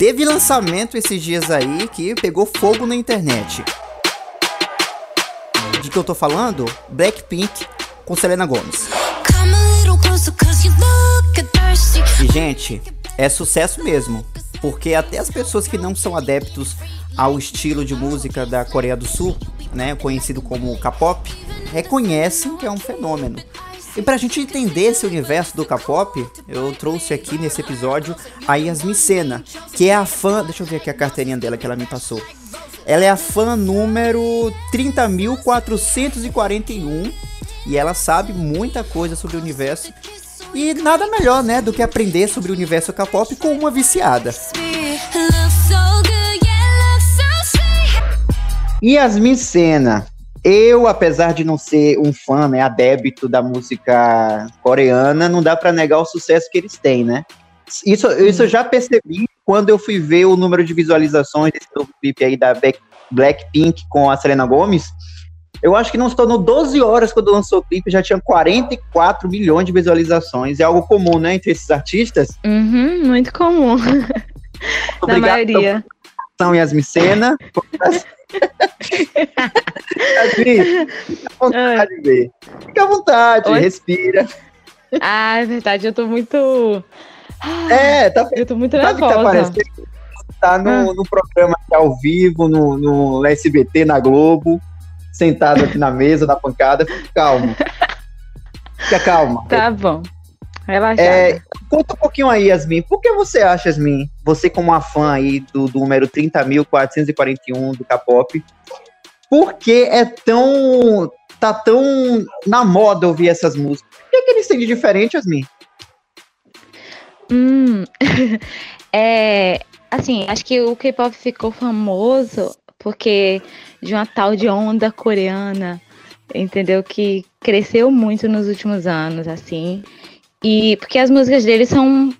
Teve lançamento esses dias aí que pegou fogo na internet. De que eu tô falando? Blackpink com Selena Gomez. E gente, é sucesso mesmo, porque até as pessoas que não são adeptos ao estilo de música da Coreia do Sul, né, conhecido como K-pop, reconhecem que é um fenômeno. E pra gente entender esse universo do K-pop, eu trouxe aqui nesse episódio a Yasmin Sena, que é a fã. Deixa eu ver aqui a carteirinha dela que ela me passou. Ela é a fã número 30.441 e ela sabe muita coisa sobre o universo. E nada melhor, né, do que aprender sobre o universo K-pop com uma viciada. Yasmin Sena, eu, apesar de não ser um fã, né, adébito da música coreana, não dá para negar o sucesso que eles têm, né? Isso, isso eu já percebi quando eu fui ver o número de visualizações desse novo clipe aí da Blackpink com a Selena Gomez. Eu acho que não estou no 12 horas quando lançou o clipe, já tinha 44 milhões de visualizações. É algo comum, né, entre esses artistas? Uhum, muito comum. Na maioria. São Yasmin Sena. Yasmin, fica à vontade, ver. Fica à vontade, Oi? respira. Ah, é verdade, eu tô muito. É, tá. Eu tô muito nervosa. Que tá, tá no, ah. no programa aqui ao vivo, no, no SBT, na Globo, sentado aqui na mesa, na pancada. Fica calmo. Fica calma. Tá bom. Relaxada. É, conta um pouquinho aí, Yasmin. Por que você acha, Yasmin, você como uma fã aí do, do número 30.441 do K-pop, por que é tão. tá tão na moda ouvir essas músicas? O que, é que eles têm de diferente, Yasmin? Hum, é, assim, acho que o K-pop ficou famoso porque de uma tal de onda coreana, entendeu? Que cresceu muito nos últimos anos, assim. E porque as músicas deles são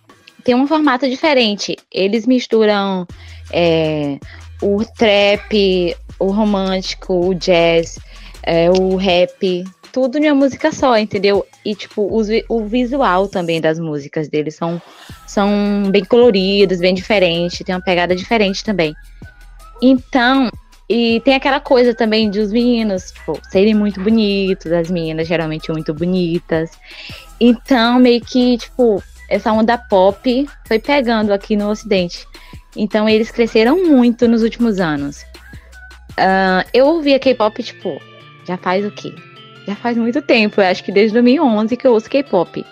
tem um formato diferente. Eles misturam é, o trap, o romântico, o jazz, é, o rap, tudo em uma música só, entendeu? E, tipo, o, o visual também das músicas deles são, são bem coloridos, bem diferentes, tem uma pegada diferente também. Então, e tem aquela coisa também de os meninos, tipo, serem muito bonitos, as meninas geralmente muito bonitas. Então, meio que, tipo, essa onda pop foi pegando aqui no Ocidente. Então, eles cresceram muito nos últimos anos. Uh, eu ouvia K-pop, tipo, já faz o quê? já faz muito tempo, eu acho que desde 2011 que eu ouço K-pop.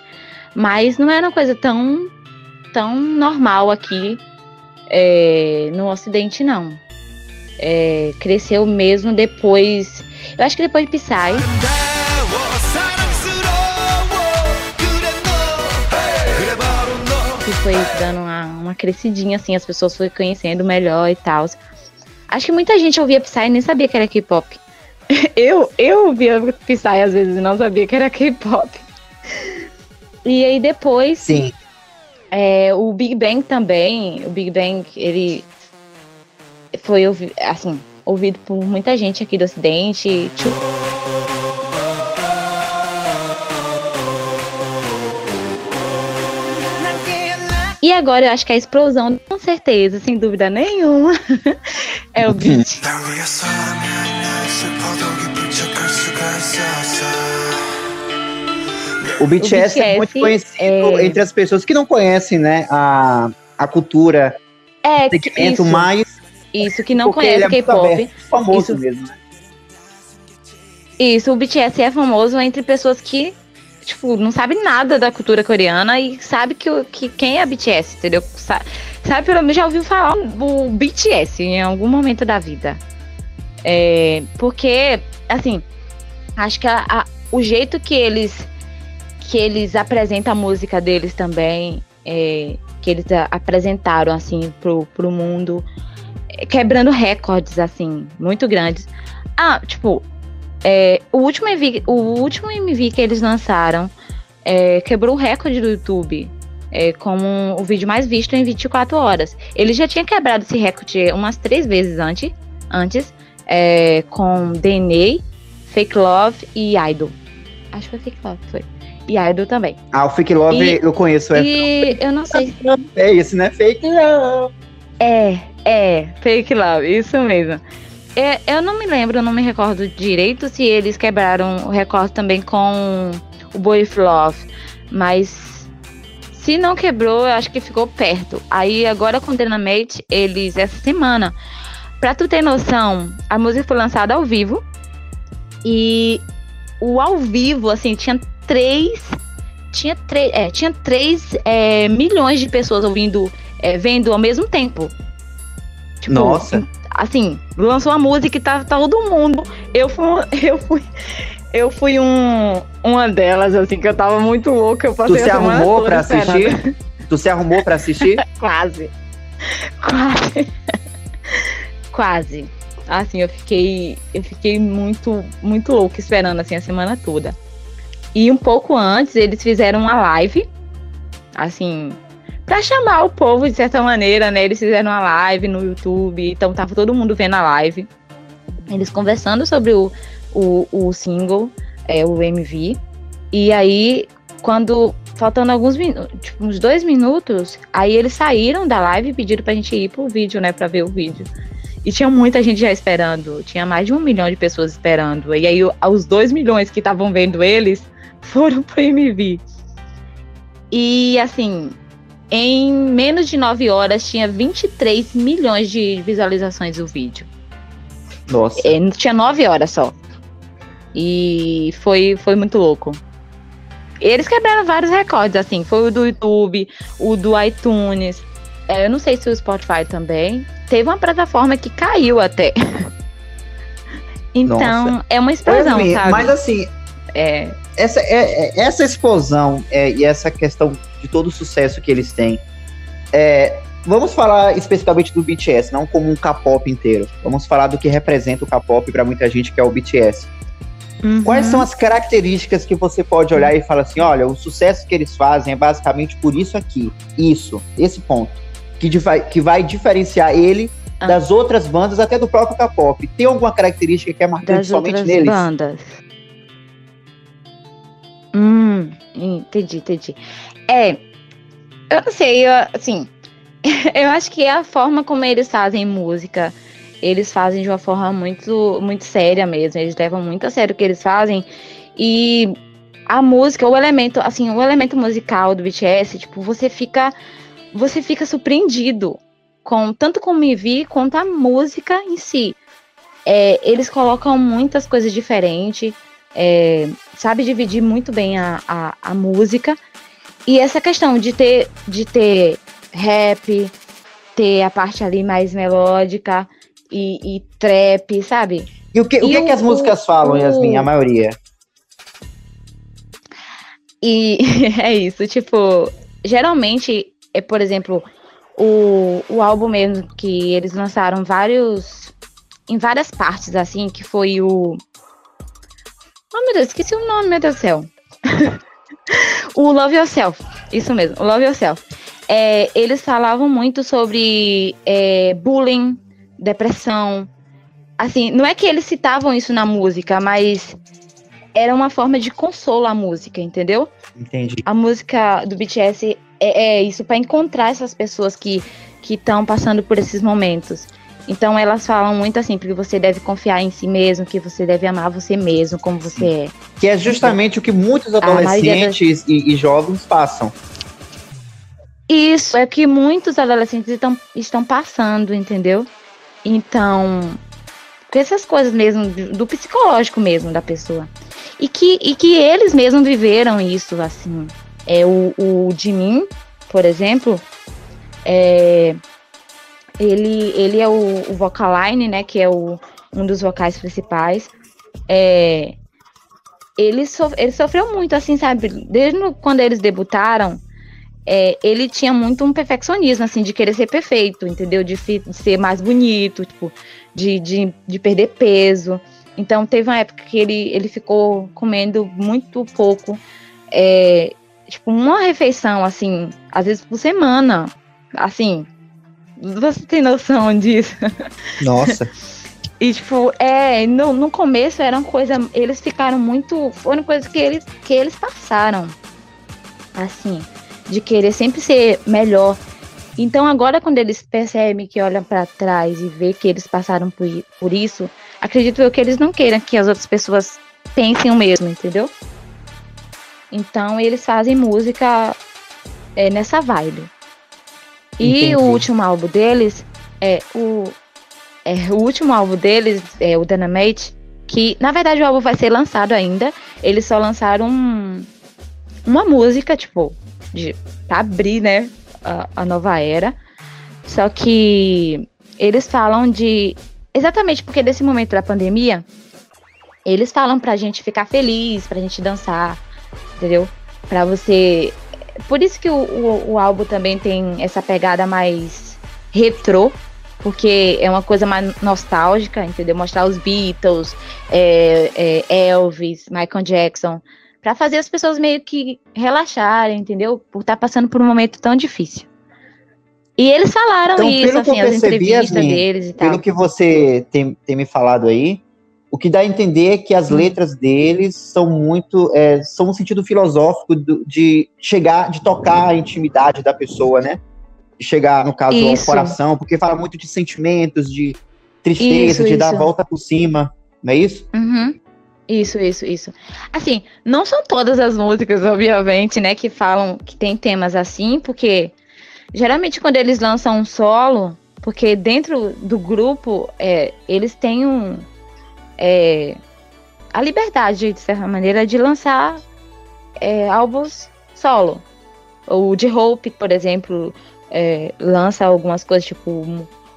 Mas não é uma coisa tão, tão normal aqui é, no Ocidente, não. É, cresceu mesmo depois. Eu acho que depois de Psy. Que foi dando uma, uma crescidinha, assim, as pessoas foram conhecendo melhor e tal. Acho que muita gente ouvia Psy e nem sabia que era K-pop. eu, eu via Psy às vezes e não sabia que era K-pop. E aí depois. Sim. É, o Big Bang também. O Big Bang, ele foi assim, ouvido por muita gente aqui do Ocidente. E agora eu acho que a explosão, com certeza, sem dúvida nenhuma, é o beat. O BTS, o BTS é muito conhecido é... entre as pessoas que não conhecem, né, a, a cultura, é, segmento isso, mais... Isso, que não conhece é K-pop. famoso isso, mesmo. Isso, o BTS é famoso entre pessoas que, tipo, não sabem nada da cultura coreana e sabe que, que quem é BTS, entendeu? Sabe, sabe pelo menos já ouviu falar o BTS em algum momento da vida. É, porque, assim, acho que a, a, o jeito que eles que eles apresentam a música deles também, é, que eles apresentaram assim pro, pro mundo, quebrando recordes assim muito grandes. Ah, tipo, é, o último MV, o último MV que eles lançaram é, quebrou o recorde do YouTube. É, como o vídeo mais visto em 24 horas. Ele já tinha quebrado esse recorde umas três vezes antes, antes é, com DNA, Fake Love e Idol. Acho que foi Fake Love, foi. E Idol também. Ah, o Fake Love e, eu conheço. É e eu não sei. É esse, né? Fake Love. É, é, Fake Love, isso mesmo. É, eu não me lembro, não me recordo direito se eles quebraram o recorde também com o Boy Love, mas se não quebrou, eu acho que ficou perto. Aí agora com Dynamite, eles essa semana, pra tu ter noção, a música foi lançada ao vivo e o ao vivo, assim, tinha três tinha, três é, tinha 3 é, milhões de pessoas ouvindo, é, vendo ao mesmo tempo. Tipo, Nossa. Assim, lançou a música e tá, tá todo mundo. Eu fui, eu fui, eu fui um, uma delas, assim, que eu tava muito louca. Eu tu se arrumou pra assistir? Tu se arrumou pra assistir? Quase. Quase. Quase. Assim, eu fiquei, eu fiquei muito, muito louca esperando assim a semana toda. E um pouco antes eles fizeram uma live, assim, para chamar o povo de certa maneira, né? Eles fizeram uma live no YouTube, então tava todo mundo vendo a live. Eles conversando sobre o, o, o single, é, o MV. E aí, quando faltando alguns minutos, tipo, uns dois minutos, aí eles saíram da live e pediram pra gente ir pro vídeo, né, pra ver o vídeo. E tinha muita gente já esperando, tinha mais de um milhão de pessoas esperando. E aí, os dois milhões que estavam vendo eles foram pro MV. E assim, em menos de 9 horas tinha 23 milhões de visualizações o vídeo. Nossa. É, tinha 9 horas só. E foi, foi muito louco. Eles quebraram vários recordes, assim. Foi o do YouTube, o do iTunes. É, eu não sei se o Spotify também. Teve uma plataforma que caiu até. então, Nossa. é uma explosão, sabe? Mas assim. É essa, é, é, essa explosão é, e essa questão de todo o sucesso que eles têm. É, vamos falar especificamente do BTS, não como um K-pop inteiro. Vamos falar do que representa o K-pop para muita gente, que é o BTS. Uhum. Quais são as características que você pode olhar e falar assim: olha, o sucesso que eles fazem é basicamente por isso aqui, isso, esse ponto, que, vai, que vai diferenciar ele ah. das outras bandas, até do próprio K-pop. Tem alguma característica que é marcante das somente neles? bandas. Hum, entendi, entendi. É, eu não sei, eu, assim, eu acho que é a forma como eles fazem música. Eles fazem de uma forma muito, muito séria mesmo. Eles levam muito a sério o que eles fazem. E a música, o elemento, assim, o elemento musical do BTS, tipo, você fica, você fica surpreendido com tanto com o MV quanto a música em si. É, eles colocam muitas coisas diferentes é, sabe dividir muito bem a, a, a, música. E essa questão de ter, de ter rap, ter a parte ali mais melódica e, e trap, sabe? E o que, e o que, o, que as músicas falam, o, Yasmin, a maioria? E é isso, tipo, geralmente, é, por exemplo, o, o álbum mesmo que eles lançaram vários. em várias partes, assim, que foi o Oh, meu Deus, esqueci o nome, meu Deus do céu. o Love Yourself. Isso mesmo, o Love Yourself. É, eles falavam muito sobre é, bullying, depressão. Assim, não é que eles citavam isso na música, mas era uma forma de consolo a música, entendeu? Entendi. A música do BTS é, é isso, para encontrar essas pessoas que estão passando por esses momentos. Então elas falam muito assim, porque você deve confiar em si mesmo, que você deve amar você mesmo, como você é. Que é justamente o que muitos adolescentes das... e, e, jovens passam. Isso, é que muitos adolescentes estão, estão passando, entendeu? Então, com essas coisas mesmo, do psicológico mesmo da pessoa. E que, e que eles mesmos viveram isso, assim. É, o, o Jimin, por exemplo, é, ele, ele é o, o Vocaline, né? Que é o, um dos vocais principais. É, ele, so, ele sofreu muito, assim, sabe? Desde no, quando eles debutaram, é, ele tinha muito um perfeccionismo, assim, de querer ser perfeito, entendeu? De, de ser mais bonito, tipo, de, de, de, perder peso. Então, teve uma época que ele, ele ficou comendo muito pouco, é, tipo, uma refeição, assim, às vezes por semana, assim, você tem noção disso? Nossa. E, tipo, é, no, no começo era uma coisa. Eles ficaram muito. Foram coisas que eles, que eles passaram. Assim. De querer sempre ser melhor. Então agora quando eles percebem que olham para trás e vê que eles passaram por, por isso, acredito eu que eles não queiram que as outras pessoas pensem o mesmo, entendeu? Então eles fazem música é, nessa vibe. E Entendi. o último álbum deles é o é, o último álbum deles é o Dynamite, que na verdade o álbum vai ser lançado ainda. Eles só lançaram um, uma música, tipo, de, pra abrir, né, a, a nova era. Só que eles falam de. Exatamente porque desse momento da pandemia, eles falam pra gente ficar feliz, pra gente dançar, entendeu? Pra você. Por isso que o, o, o álbum também tem essa pegada mais retrô, porque é uma coisa mais nostálgica, entendeu? Mostrar os Beatles, é, é, Elvis, Michael Jackson, para fazer as pessoas meio que relaxarem, entendeu? Por estar tá passando por um momento tão difícil. E eles falaram então, isso, assim, as entrevistas assim, deles e tal. Pelo que você tem, tem me falado aí, o que dá a entender é que as letras deles são muito, é, são um sentido filosófico do, de chegar, de tocar a intimidade da pessoa, né? De chegar, no caso, Isso. ao coração, porque fala muito de sentimentos, de tristeza, isso, de isso. dar a volta por cima, não é isso? Uhum. Isso, isso, isso. Assim, não são todas as músicas, obviamente, né, que falam que tem temas assim, porque geralmente quando eles lançam um solo, porque dentro do grupo é, eles têm um é, a liberdade de certa maneira de lançar é, álbuns solo. O de Hope, por exemplo, é, lança algumas coisas tipo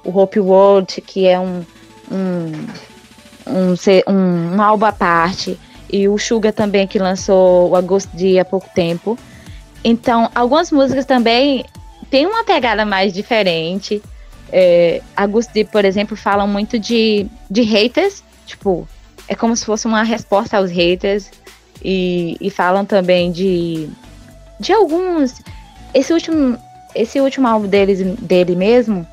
o Hope World, que é um, um um, um, um álbum à parte. E o Suga também, que lançou o Agosto de há pouco tempo. Então, algumas músicas também têm uma pegada mais diferente. É, por exemplo, falam muito de, de haters. Tipo, é como se fosse uma resposta aos haters. E, e falam também de, de alguns. Esse último, esse último álbum deles, dele mesmo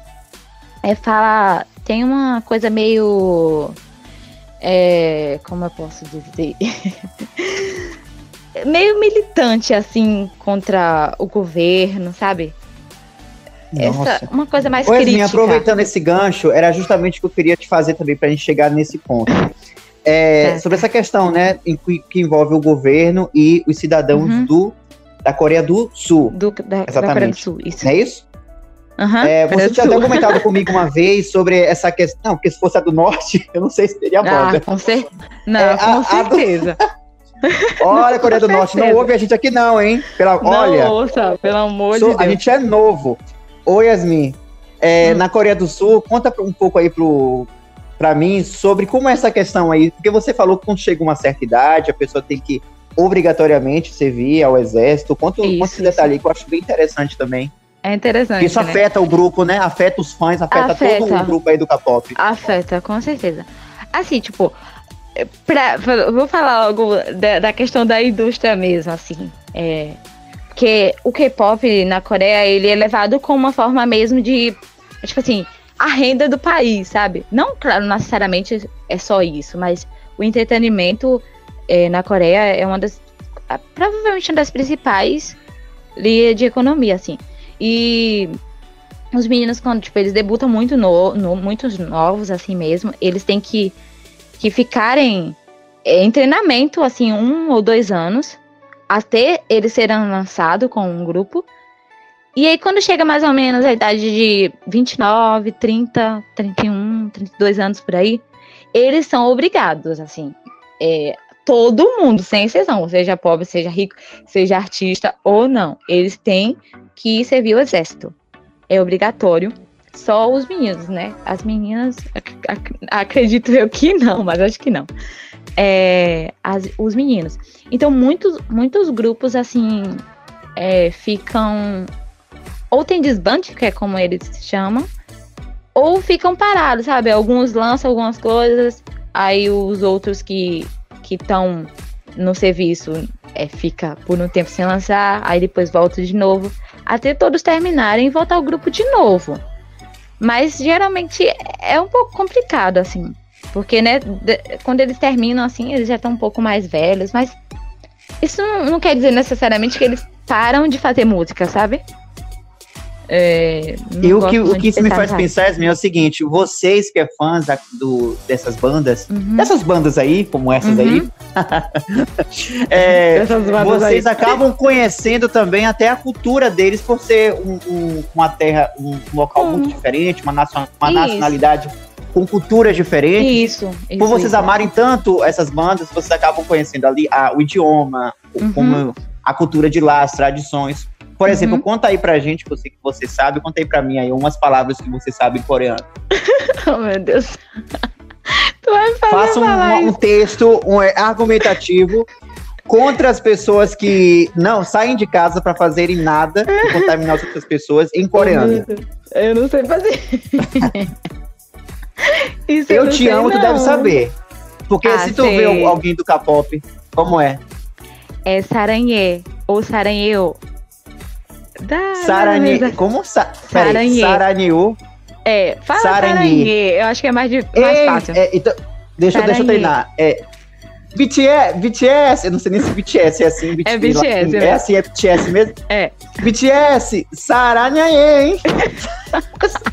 é fala. Tem uma coisa meio é, como eu posso dizer, meio militante assim contra o governo, sabe? Nossa. Essa, uma coisa mais pois crítica. aproveitando esse gancho, era justamente o que eu queria te fazer também para a gente chegar nesse ponto. É, sobre essa questão, né, que envolve o governo e os cidadãos uhum. do, da Coreia do Sul. Do, da, Exatamente. da Coreia do Sul, isso. Não é isso? Uhum, é, você tinha até comentado comigo uma vez sobre essa questão. Não, porque se fosse a do norte, eu não sei se teria banda. Ah, com cer... Não, é, com a, certeza. A do... Olha, Coreia do Norte, não ouve a gente aqui não, hein? Pela... Não Olha, ouça, pelo amor sou... de Deus. A gente é novo. Oi, Yasmin. É, hum. Na Coreia do Sul, conta um pouco aí pro, pra mim sobre como é essa questão aí. Porque você falou que quando chega uma certa idade, a pessoa tem que obrigatoriamente servir ao exército. Conta, conta esse detalhe aí que eu acho bem interessante também. É interessante. Isso né? afeta o grupo, né? Afeta os fãs, afeta, afeta, todo o grupo aí do K-pop. Afeta, com certeza. Assim, tipo, pra, vou falar algo da, da, questão da indústria mesmo, assim. É, porque o K-pop na Coreia, ele é levado como uma forma mesmo de, tipo assim, a renda do país, sabe? Não, claro, necessariamente é só isso, mas o entretenimento é, na Coreia é uma das, provavelmente uma das principais linhas de economia, assim. E os meninos, quando tipo, eles debutam muito no, no, muitos novos, assim mesmo, eles têm que, que ficarem em treinamento, assim, um ou dois anos, até eles serem lançados com um grupo. E aí, quando chega mais ou menos a idade de 29, 30, 31, 32 anos por aí, eles são obrigados, assim, é, todo mundo, sem exceção, seja pobre, seja rico, seja artista ou não, eles têm que servir o exército. É obrigatório. Só os meninos, né? As meninas, ac acredito eu que não, mas acho que não. É, as, os meninos. Então, muitos, muitos grupos, assim, é, ficam. Ou tem desbande, que é como eles chamam, ou ficam parados, sabe? Alguns lançam algumas coisas, aí os outros que estão no serviço é, fica por um tempo sem lançar, aí depois volta de novo até todos terminarem e voltar ao grupo de novo. Mas geralmente é um pouco complicado, assim. Porque, né, quando eles terminam assim, eles já estão um pouco mais velhos, mas isso não, não, quer dizer necessariamente que eles param de fazer música, sabe? É, e o que, o que isso me faz pensar Yasmin, é o seguinte: vocês que é fãs do, dessas bandas, uhum. dessas bandas aí, como essas uhum. aí, é, vocês aí. acabam conhecendo também até a cultura deles por ser um, um, uma terra, um, local muito diferente, uma, nacion, uma nacionalidade com culturas diferentes. Isso. isso por vocês isso. amarem tanto essas bandas, vocês acabam conhecendo ali a, o idioma, uhum. como a cultura de lá, as tradições. Por uhum. exemplo, conta aí pra gente, você que você sabe, conta aí pra mim aí umas palavras que você sabe em coreano. oh, meu Deus. tu vai fazer Faça um, um texto um, é, argumentativo contra as pessoas que não saem de casa para fazerem nada e contaminar as outras pessoas em coreano. Eu não sei fazer. Isso eu, eu te amo, não. tu deve saber. Porque ah, se tu sei. vê alguém do K-pop, como é? É saranhê ou saranheu. Sarani... Como? Sa... Saranhê. Saraniu. É, fala Saranhê. Eu acho que é mais, de... mais Ei, fácil. É, então, deixa, deixa eu treinar. É, BTS, BTS, eu não sei nem se BTS é assim. BTS, é BTS. É, é assim, é BTS mesmo? É. BTS, Saranhaê, hein?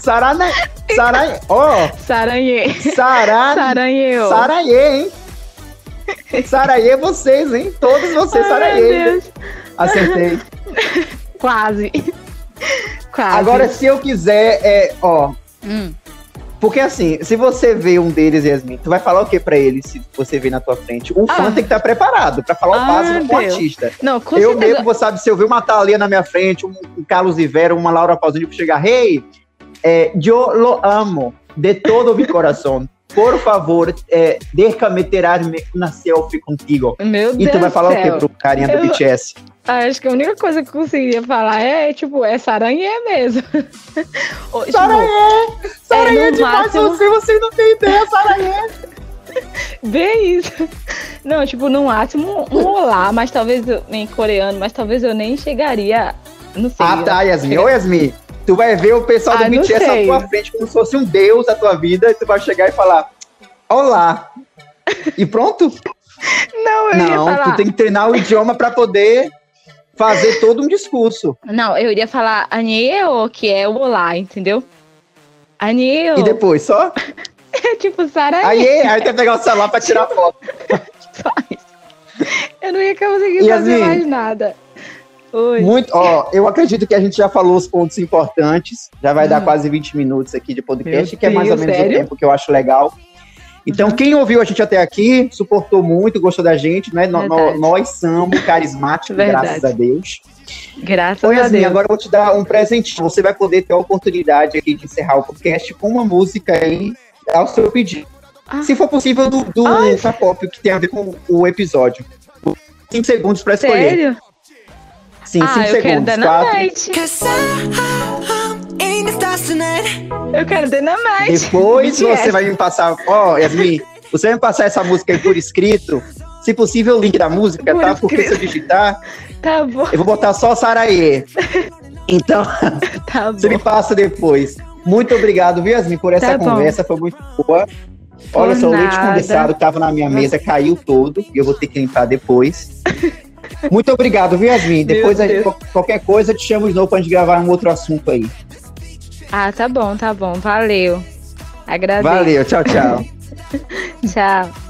Saranhaê. Saranhaê. Ó. Oh. Saranhaê. Saran... Saranhaê. Saranhaê, hein? Saranhaê vocês, hein? Todos vocês, Saranhaê. Acertei. Quase. Quase. Agora, se eu quiser, é, ó. Hum. Porque assim, se você vê um deles, Yasmin, tu vai falar o que para ele se você vê na tua frente? Um ah. fã tem que estar tá preparado para falar o básico com o artista. Não, com eu certeza. mesmo, você sabe, se eu ver uma Thalia na minha frente, um, um Carlos Rivera, uma Laura Pausini pra chegar, hey, é, eu lo amo de todo meu coração. Por favor, é, deixa-me tirar-me uma selfie contigo. Meu Deus E tu vai falar céu. o que pro carinha do eu... BTS? Acho que a única coisa que eu conseguiria falar é, tipo, é saranhê mesmo. Tipo, saranhê! Saranhê é, demais máximo... você, você não tem ideia, saranhê! Bem isso. Não, tipo, no máximo um olá, mas talvez eu, em coreano, mas talvez eu nem chegaria. Não sei. Ah, tá, Yasmin. Ô, Yasmin, tu vai ver o pessoal do ah, BTS à tua frente como se fosse um deus da tua vida, e tu vai chegar e falar: Olá! E pronto? Não, eu Não, tu tem que treinar o idioma para poder fazer todo um discurso. Não, eu iria falar Aniel, que é o olá, entendeu? Aniel. E depois, só? é tipo, Sara. Aí, aí tem que pegar o celular pra tirar foto. Isso. Eu não ia conseguir e fazer assim, mais nada. Oi. Muito, ó, eu acredito que a gente já falou os pontos importantes. Já vai hum. dar quase 20 minutos aqui de podcast, Meu que é mais Deus, ou menos sério? o tempo que eu acho legal. Então, uhum. quem ouviu a gente até aqui, suportou muito, gostou da gente, né? No, nós somos carismáticos, graças a Deus. Graças Oi, a Deus. agora eu vou te dar um presente. Você vai poder ter a oportunidade aqui de encerrar o podcast com uma música aí ao seu pedido. Ah. Se for possível, do, do K-pop, que tem a ver com o episódio. Cinco segundos para escolher. Sério? Sim, ah, cinco eu segundos. Quatro. Eu quero Dynamite. Depois você vai me passar. Ó, oh, Yasmin, você vai me passar essa música aí por escrito. Se possível, o link da música, por tá? Escrito. Porque se eu digitar. Tá bom. Eu vou botar só Saraê. Então, tá você me passa depois. Muito obrigado, viu, Yasmin, por essa tá conversa. Bom. Foi muito boa. Olha só, o leite condensado que tava na minha mesa caiu todo. E eu vou ter que limpar depois. Muito obrigado, viu, Yasmin? Depois, gente, qualquer coisa, te chamo de novo pra gente gravar um outro assunto aí. Ah, tá bom, tá bom. Valeu. Agradeço. Valeu, tchau, tchau. tchau.